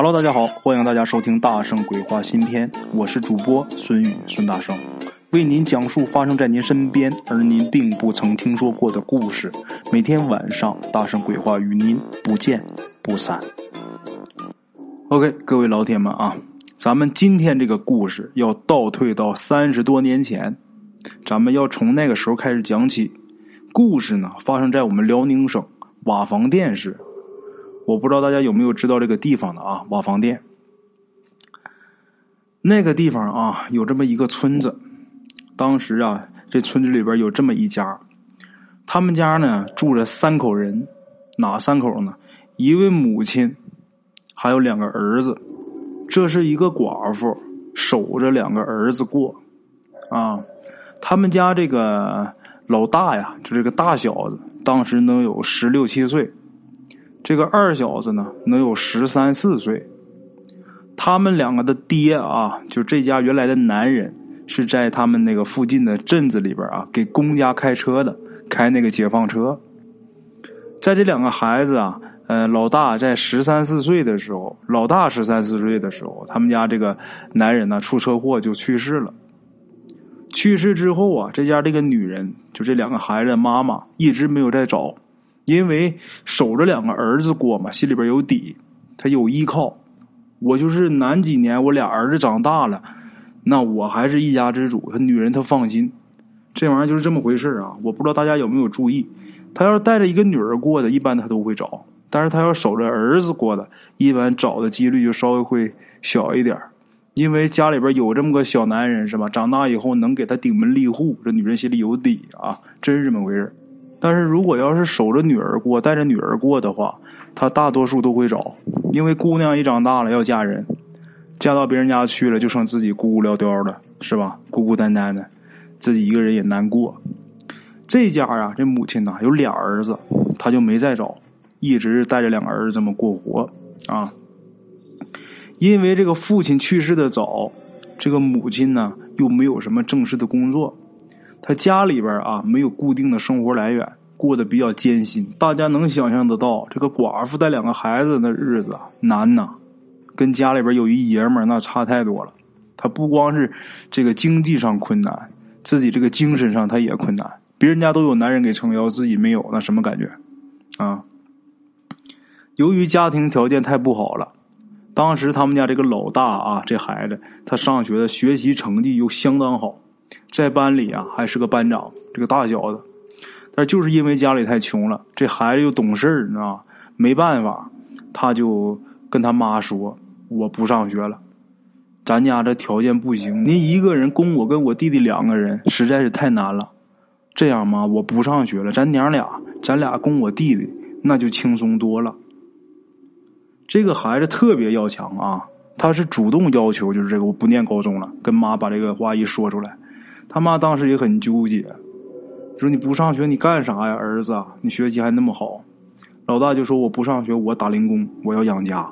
Hello，大家好，欢迎大家收听《大圣鬼话》新篇，我是主播孙宇孙大圣，为您讲述发生在您身边而您并不曾听说过的故事。每天晚上，大圣鬼话与您不见不散。OK，各位老铁们啊，咱们今天这个故事要倒退到三十多年前，咱们要从那个时候开始讲起。故事呢，发生在我们辽宁省瓦房店市。我不知道大家有没有知道这个地方的啊？瓦房店，那个地方啊，有这么一个村子。当时啊，这村子里边有这么一家，他们家呢住着三口人，哪三口呢？一位母亲，还有两个儿子。这是一个寡妇守着两个儿子过啊。他们家这个老大呀，就这个大小子，当时能有十六七岁。这个二小子呢，能有十三四岁。他们两个的爹啊，就这家原来的男人，是在他们那个附近的镇子里边啊，给公家开车的，开那个解放车。在这两个孩子啊，呃，老大在十三四岁的时候，老大十三四岁的时候，他们家这个男人呢出车祸就去世了。去世之后啊，这家这个女人，就这两个孩子的妈妈，一直没有再找。因为守着两个儿子过嘛，心里边有底，他有依靠。我就是难几年，我俩儿子长大了，那我还是一家之主。他女人她放心，这玩意儿就是这么回事啊。我不知道大家有没有注意，他要是带着一个女儿过的，一般他都会找；但是他要守着儿子过的，一般找的几率就稍微会小一点因为家里边有这么个小男人，是吧？长大以后能给他顶门立户，这女人心里有底啊，真是这么回事但是如果要是守着女儿过，带着女儿过的话，他大多数都会找，因为姑娘一长大了要嫁人，嫁到别人家去了，就剩自己孤孤寥寥的，是吧？孤孤单单的，自己一个人也难过。这家啊，这母亲呐有俩儿子，他就没再找，一直带着两个儿子这么过活啊。因为这个父亲去世的早，这个母亲呢又没有什么正式的工作。他家里边啊没有固定的生活来源，过得比较艰辛。大家能想象得到，这个寡妇带两个孩子的日子难呐，跟家里边有一爷们儿那差太多了。他不光是这个经济上困难，自己这个精神上他也困难。别人家都有男人给撑腰，自己没有，那什么感觉啊？由于家庭条件太不好了，当时他们家这个老大啊，这孩子他上学的学习成绩又相当好。在班里啊，还是个班长，这个大小子，但就是因为家里太穷了，这孩子又懂事儿，你知道吗？没办法，他就跟他妈说：“我不上学了，咱家这条件不行，您一个人供我跟我弟弟两个人实在是太难了。这样嘛，我不上学了，咱娘俩，咱俩供我弟弟，那就轻松多了。”这个孩子特别要强啊，他是主动要求，就是这个我不念高中了，跟妈把这个话一说出来。他妈当时也很纠结，说：“你不上学，你干啥呀，儿子？你学习还那么好。”老大就说：“我不上学，我打零工，我要养家。”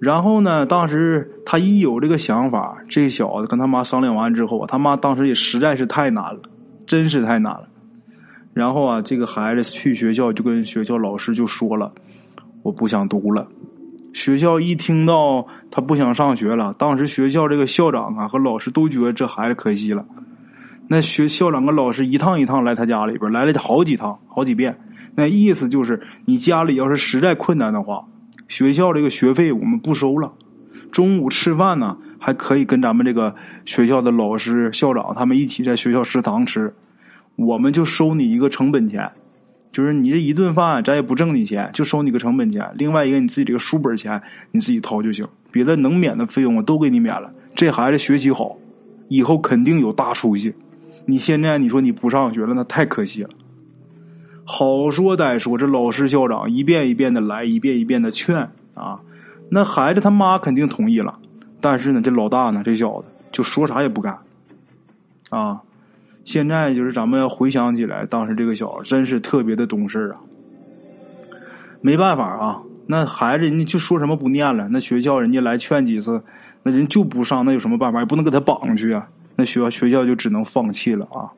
然后呢，当时他一有这个想法，这小子跟他妈商量完之后，他妈当时也实在是太难了，真是太难了。然后啊，这个孩子去学校就跟学校老师就说了：“我不想读了。”学校一听到他不想上学了，当时学校这个校长啊和老师都觉得这孩子可惜了。那学校长跟老师一趟一趟来他家里边，来了好几趟，好几遍。那意思就是，你家里要是实在困难的话，学校这个学费我们不收了。中午吃饭呢，还可以跟咱们这个学校的老师、校长他们一起在学校食堂吃，我们就收你一个成本钱。就是你这一顿饭，咱也不挣你钱，就收你个成本钱。另外一个，你自己这个书本钱你自己掏就行，别的能免的费用我都给你免了。这孩子学习好，以后肯定有大出息。你现在你说你不上学了，那太可惜了。好说歹说，这老师校长一遍一遍的来，一遍一遍的劝啊。那孩子他妈肯定同意了，但是呢，这老大呢，这小子就说啥也不干啊。现在就是咱们要回想起来，当时这个小子真是特别的懂事啊。没办法啊，那孩子人家就说什么不念了，那学校人家来劝几次，那人就不上，那有什么办法？也不能给他绑去啊。那学校学校就只能放弃了啊。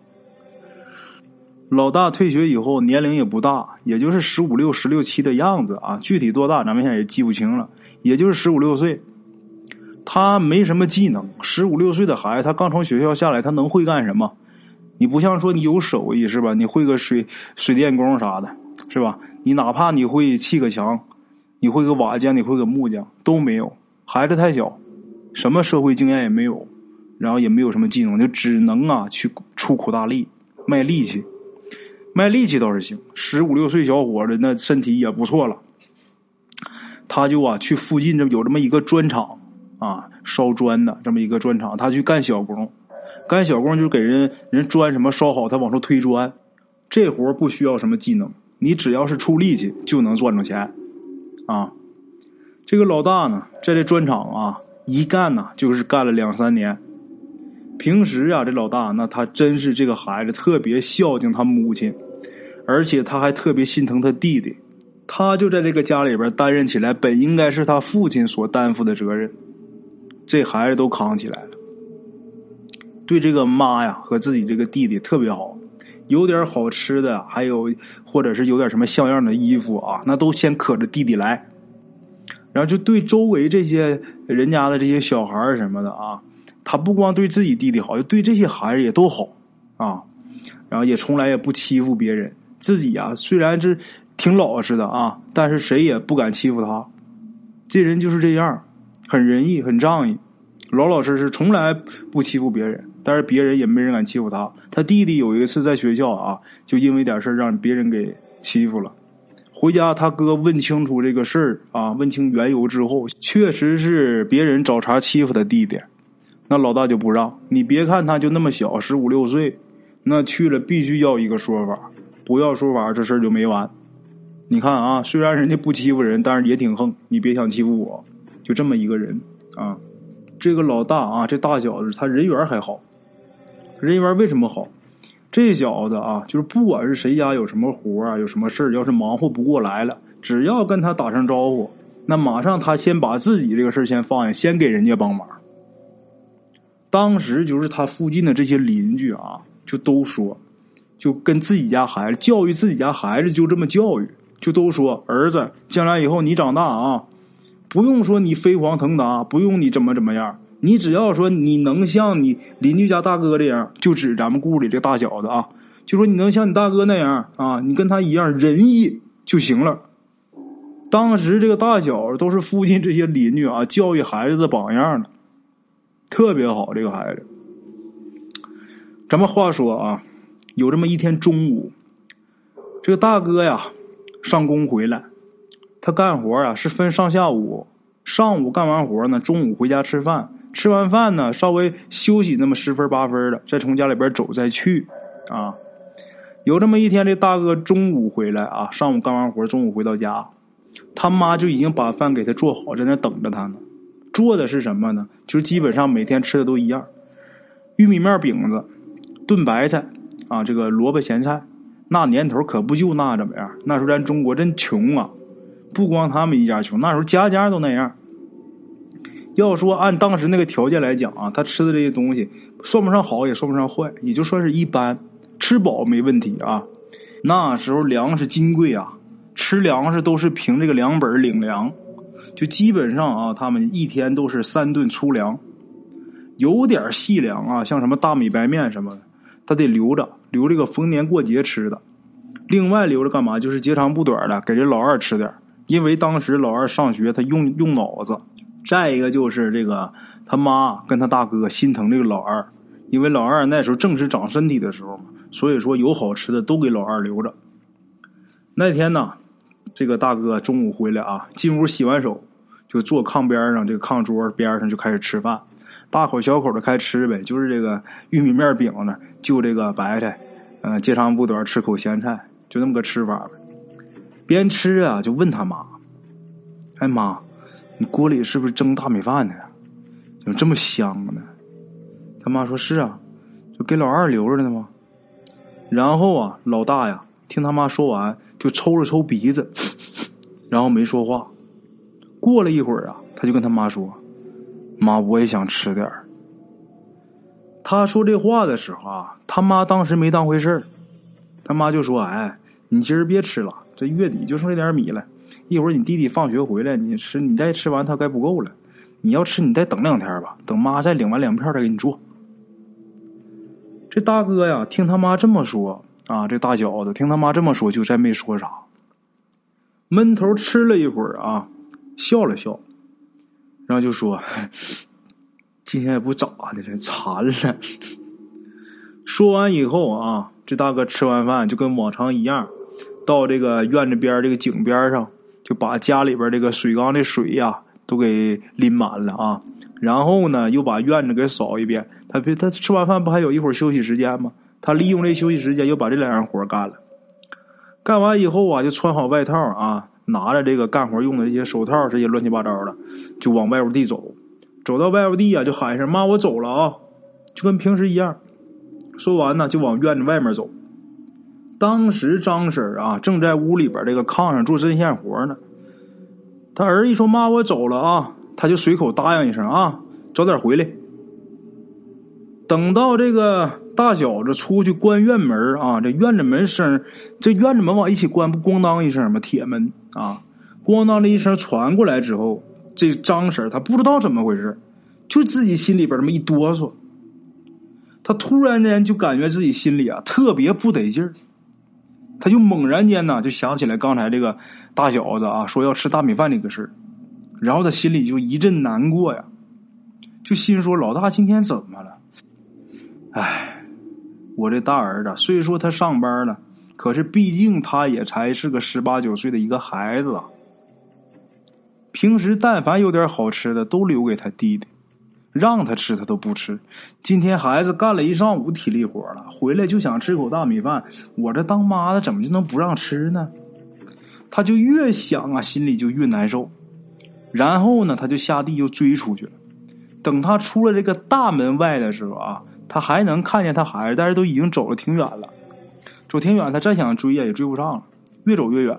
老大退学以后年龄也不大，也就是十五六、十六七的样子啊，具体多大咱们现在也记不清了，也就是十五六岁。他没什么技能，十五六岁的孩子，他刚从学校下来，他能会干什么？你不像说你有手艺是吧？你会个水水电工啥的，是吧？你哪怕你会砌个墙，你会个瓦匠，你会个木匠都没有。孩子太小，什么社会经验也没有，然后也没有什么技能，就只能啊去出苦大力卖力气。卖力气倒是行，十五六岁小伙子那身体也不错了。他就啊去附近这有这么一个砖厂啊烧砖的这么一个砖厂，他去干小工，干小工就是给人人砖什么烧好，他往出推砖。这活不需要什么技能，你只要是出力气就能赚着钱啊。这个老大呢，在这砖厂啊一干呢就是干了两三年。平时啊，这老大那他真是这个孩子特别孝敬他母亲。而且他还特别心疼他弟弟，他就在这个家里边担任起来本应该是他父亲所担负的责任，这孩子都扛起来了。对这个妈呀和自己这个弟弟特别好，有点好吃的，还有或者是有点什么像样的衣服啊，那都先可着弟弟来。然后就对周围这些人家的这些小孩什么的啊，他不光对自己弟弟好，就对这些孩子也都好啊，然后也从来也不欺负别人。自己呀，虽然是挺老实的啊，但是谁也不敢欺负他。这人就是这样，很仁义，很仗义，老老实实，从来不欺负别人。但是别人也没人敢欺负他。他弟弟有一次在学校啊，就因为点事让别人给欺负了。回家他哥问清楚这个事儿啊，问清缘由之后，确实是别人找茬欺负他弟弟。那老大就不让你，别看他就那么小，十五六岁，那去了必须要一个说法。不要说法，这事儿就没完。你看啊，虽然人家不欺负人，但是也挺横。你别想欺负我，就这么一个人啊。这个老大啊，这大小子他人缘还好。人缘为什么好？这小子啊，就是不管是谁家有什么活啊，有什么事儿，要是忙活不过来了，只要跟他打声招呼，那马上他先把自己这个事儿先放下，先给人家帮忙。当时就是他附近的这些邻居啊，就都说。就跟自己家孩子教育自己家孩子，就这么教育，就都说儿子，将来以后你长大啊，不用说你飞黄腾达，不用你怎么怎么样，你只要说你能像你邻居家大哥这样，就指咱们故里这大小子啊，就说你能像你大哥那样啊，你跟他一样仁义就行了。当时这个大小都是附近这些邻居啊教育孩子的榜样呢，特别好。这个孩子，咱们话说啊。有这么一天中午，这个大哥呀上工回来，他干活啊是分上下午，上午干完活呢，中午回家吃饭，吃完饭呢稍微休息那么十分八分的，再从家里边走再去啊。有这么一天，这大哥中午回来啊，上午干完活，中午回到家，他妈就已经把饭给他做好，在那等着他呢。做的是什么呢？就基本上每天吃的都一样，玉米面饼子炖白菜。啊，这个萝卜咸菜，那年头可不就那怎么样？那时候咱中国真穷啊，不光他们一家穷，那时候家家都那样。要说按当时那个条件来讲啊，他吃的这些东西算不上好，也算不上坏，也就算是一般，吃饱没问题啊。那时候粮食金贵啊，吃粮食都是凭这个粮本领粮，就基本上啊，他们一天都是三顿粗粮，有点细粮啊，像什么大米白面什么的。他得留着，留这个逢年过节吃的。另外留着干嘛？就是截长补短的，给这老二吃点因为当时老二上学，他用用脑子。再一个就是这个他妈跟他大哥心疼这个老二，因为老二那时候正是长身体的时候嘛，所以说有好吃的都给老二留着。那天呢，这个大哥中午回来啊，进屋洗完手，就坐炕边上这个炕桌边上就开始吃饭。大口小口的开吃呗，就是这个玉米面饼呢，就这个白菜，嗯，接长补短，吃口咸菜，就那么个吃法呗。边吃啊，就问他妈：“哎妈，你锅里是不是蒸大米饭呢？怎么这么香呢？”他妈说：“是啊，就给老二留着呢吗？”然后啊，老大呀，听他妈说完，就抽了抽鼻子，然后没说话。过了一会儿啊，他就跟他妈说。妈，我也想吃点儿。他说这话的时候啊，他妈当时没当回事儿。他妈就说：“哎，你今儿别吃了，这月底就剩这点米了。一会儿你弟弟放学回来，你吃，你再吃完他该不够了。你要吃，你再等两天吧，等妈再领完粮票再给你做。”这大哥呀，听他妈这么说啊，这大小子听他妈这么说，就再没说啥，闷头吃了一会儿啊，笑了笑，然后就说：“今天也不咋的了，馋了。”说完以后啊，这大哥吃完饭就跟往常一样，到这个院子边这个井边上，就把家里边这个水缸的水呀都给拎满了啊。然后呢，又把院子给扫一遍。他他吃完饭不还有一会儿休息时间吗？他利用这休息时间，又把这两样活干了。干完以后啊，就穿好外套啊，拿着这个干活用的这些手套，这些乱七八糟的，就往外边地走。走到外边地啊，就喊一声：“妈，我走了啊！”就跟平时一样。说完呢，就往院子外面走。当时张婶啊，正在屋里边这个炕上做针线活呢。他儿一说：“妈，我走了啊！”他就随口答应一声：“啊，早点回来。”等到这个大小子出去关院门啊，这院子门声，这院子门往一起关，不咣当一声吗？铁门啊，咣当的一声传过来之后，这张婶她不知道怎么回事，就自己心里边这么一哆嗦。他突然间就感觉自己心里啊特别不得劲儿，他就猛然间呢就想起来刚才这个大小子啊说要吃大米饭这个事儿，然后他心里就一阵难过呀，就心说老大今天怎么了？哎，我这大儿子虽说他上班了，可是毕竟他也才是个十八九岁的一个孩子啊。平时但凡有点好吃的，都留给他弟弟。让他吃他都不吃，今天孩子干了一上午体力活了，回来就想吃口大米饭。我这当妈的怎么就能不让吃呢？他就越想啊，心里就越难受。然后呢，他就下地又追出去了。等他出了这个大门外的时候啊，他还能看见他孩子，但是都已经走了挺远了。走挺远，他再想追呀也追不上了，越走越远。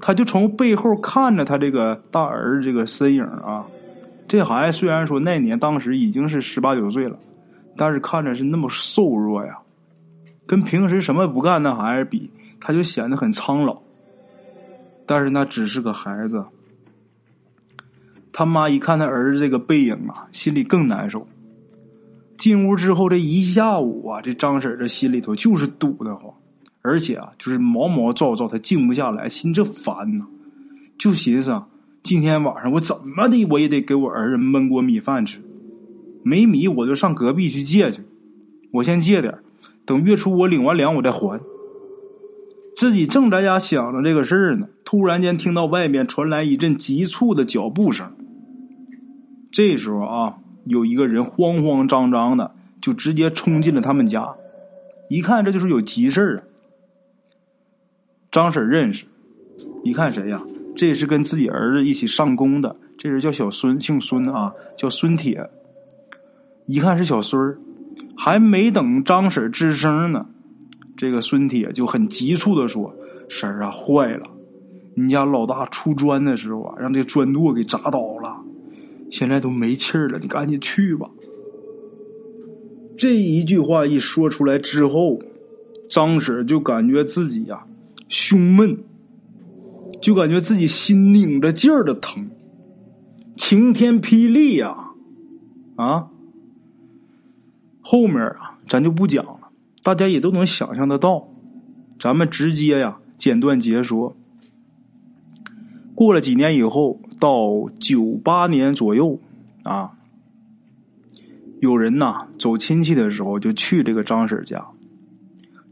他就从背后看着他这个大儿子这个身影啊。这孩子虽然说那年当时已经是十八九岁了，但是看着是那么瘦弱呀，跟平时什么不干那孩子比，他就显得很苍老。但是那只是个孩子，他妈一看他儿子这个背影啊，心里更难受。进屋之后这一下午啊，这张婶这心里头就是堵得慌，而且啊，就是毛毛躁躁，他静不下来，心这烦呐，就寻思。今天晚上我怎么的我也得给我儿子焖锅米饭吃，没米我就上隔壁去借去，我先借点等月初我领完粮我再还。自己正在家想着这个事儿呢，突然间听到外面传来一阵急促的脚步声。这时候啊，有一个人慌慌张张的就直接冲进了他们家，一看这就是有急事啊。张婶认识，一看谁呀？这也是跟自己儿子一起上工的，这人叫小孙，姓孙啊，叫孙铁。一看是小孙儿，还没等张婶吱声呢，这个孙铁就很急促的说：“婶儿啊，坏了！你家老大出砖的时候啊，让这砖垛给砸倒了，现在都没气儿了，你赶紧去吧。”这一句话一说出来之后，张婶就感觉自己呀，胸闷。就感觉自己心拧着劲儿的疼，晴天霹雳呀！啊，后面啊，咱就不讲了，大家也都能想象得到。咱们直接呀，简短截说。过了几年以后，到九八年左右啊，有人呐走亲戚的时候，就去这个张婶家。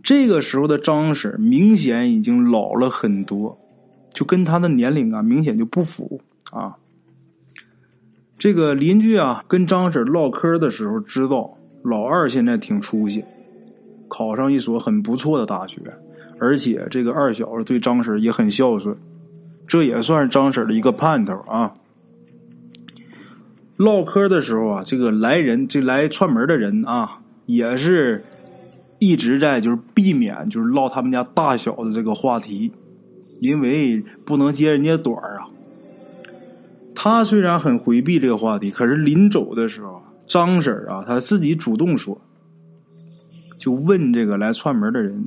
这个时候的张婶明显已经老了很多。就跟他的年龄啊，明显就不符啊。这个邻居啊，跟张婶唠嗑的时候，知道老二现在挺出息，考上一所很不错的大学，而且这个二小子对张婶也很孝顺，这也算是张婶的一个盼头啊。唠嗑的时候啊，这个来人，这来串门的人啊，也是一直在就是避免就是唠他们家大小的这个话题。因为不能揭人家短啊。他虽然很回避这个话题，可是临走的时候，张婶啊，他自己主动说，就问这个来串门的人：“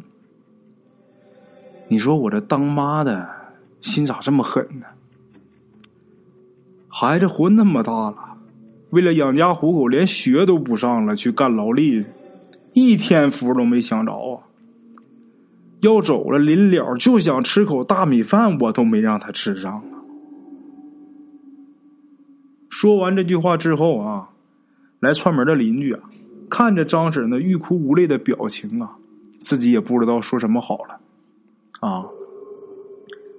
你说我这当妈的心咋这么狠呢？孩子活那么大了，为了养家糊口，连学都不上了，去干劳力，一天福都没享着啊！要走了，临了就想吃口大米饭，我都没让他吃上啊！说完这句话之后啊，来串门的邻居啊，看着张婶那欲哭无泪的表情啊，自己也不知道说什么好了啊。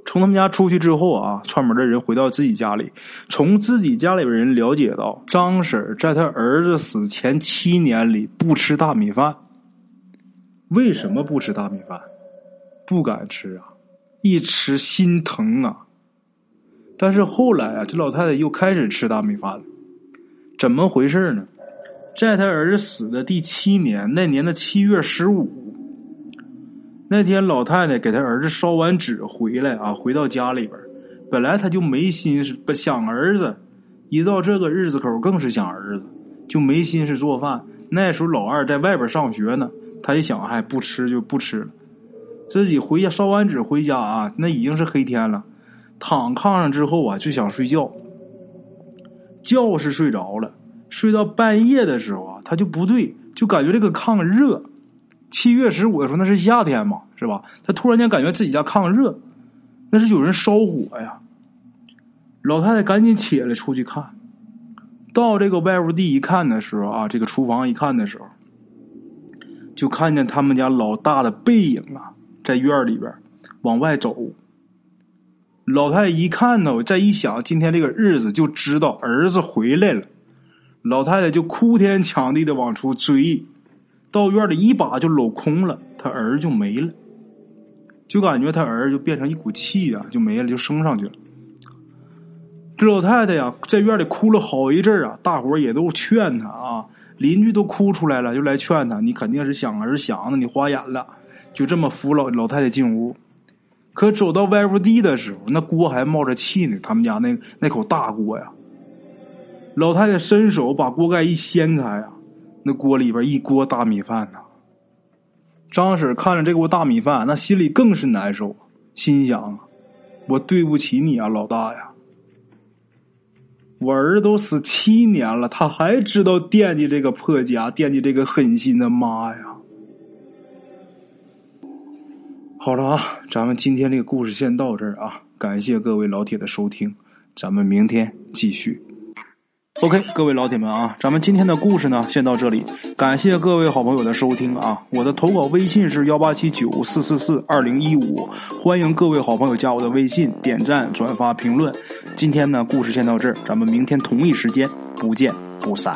从他们家出去之后啊，串门的人回到自己家里，从自己家里边人了解到，张婶在他儿子死前七年里不吃大米饭。为什么不吃大米饭？不敢吃啊，一吃心疼啊。但是后来啊，这老太太又开始吃大米饭了，怎么回事呢？在他儿子死的第七年，那年的七月十五，那天老太太给他儿子烧完纸回来啊，回到家里边，本来他就没心思不想儿子，一到这个日子口更是想儿子，就没心思做饭。那时候老二在外边上学呢，他一想，哎，不吃就不吃了。自己回家烧完纸回家啊，那已经是黑天了。躺炕上之后啊，就想睡觉。觉是睡着了，睡到半夜的时候啊，他就不对，就感觉这个炕热。七月十五的时候，那是夏天嘛，是吧？他突然间感觉自己家炕热，那是有人烧火呀。老太太赶紧起来出去看，到这个外屋地一看的时候啊，这个厨房一看的时候，就看见他们家老大的背影啊，在院里边往外走。老太太一看呢，再一想，今天这个日子就知道儿子回来了。老太太就哭天抢地的往出追，到院里一把就搂空了，他儿就没了，就感觉他儿就变成一股气啊，就没了，就升上去了。这老太太呀，在院里哭了好一阵啊，大伙也都劝她啊，邻居都哭出来了，就来劝她，你肯定是想儿想的，你花眼了，就这么扶老老太太进屋。可走到外屋地的时候，那锅还冒着气呢。他们家那那口大锅呀，老太太伸手把锅盖一掀开啊，那锅里边一锅大米饭呐。张婶看着这锅大米饭，那心里更是难受，心想：我对不起你啊，老大呀！我儿都死七年了，他还知道惦记这个破家，惦记这个狠心的妈呀！好了啊，咱们今天这个故事先到这儿啊，感谢各位老铁的收听，咱们明天继续。OK，各位老铁们啊，咱们今天的故事呢先到这里，感谢各位好朋友的收听啊。我的投稿微信是幺八七九四四四二零一五，欢迎各位好朋友加我的微信，点赞、转发、评论。今天呢故事先到这儿，咱们明天同一时间不见不散。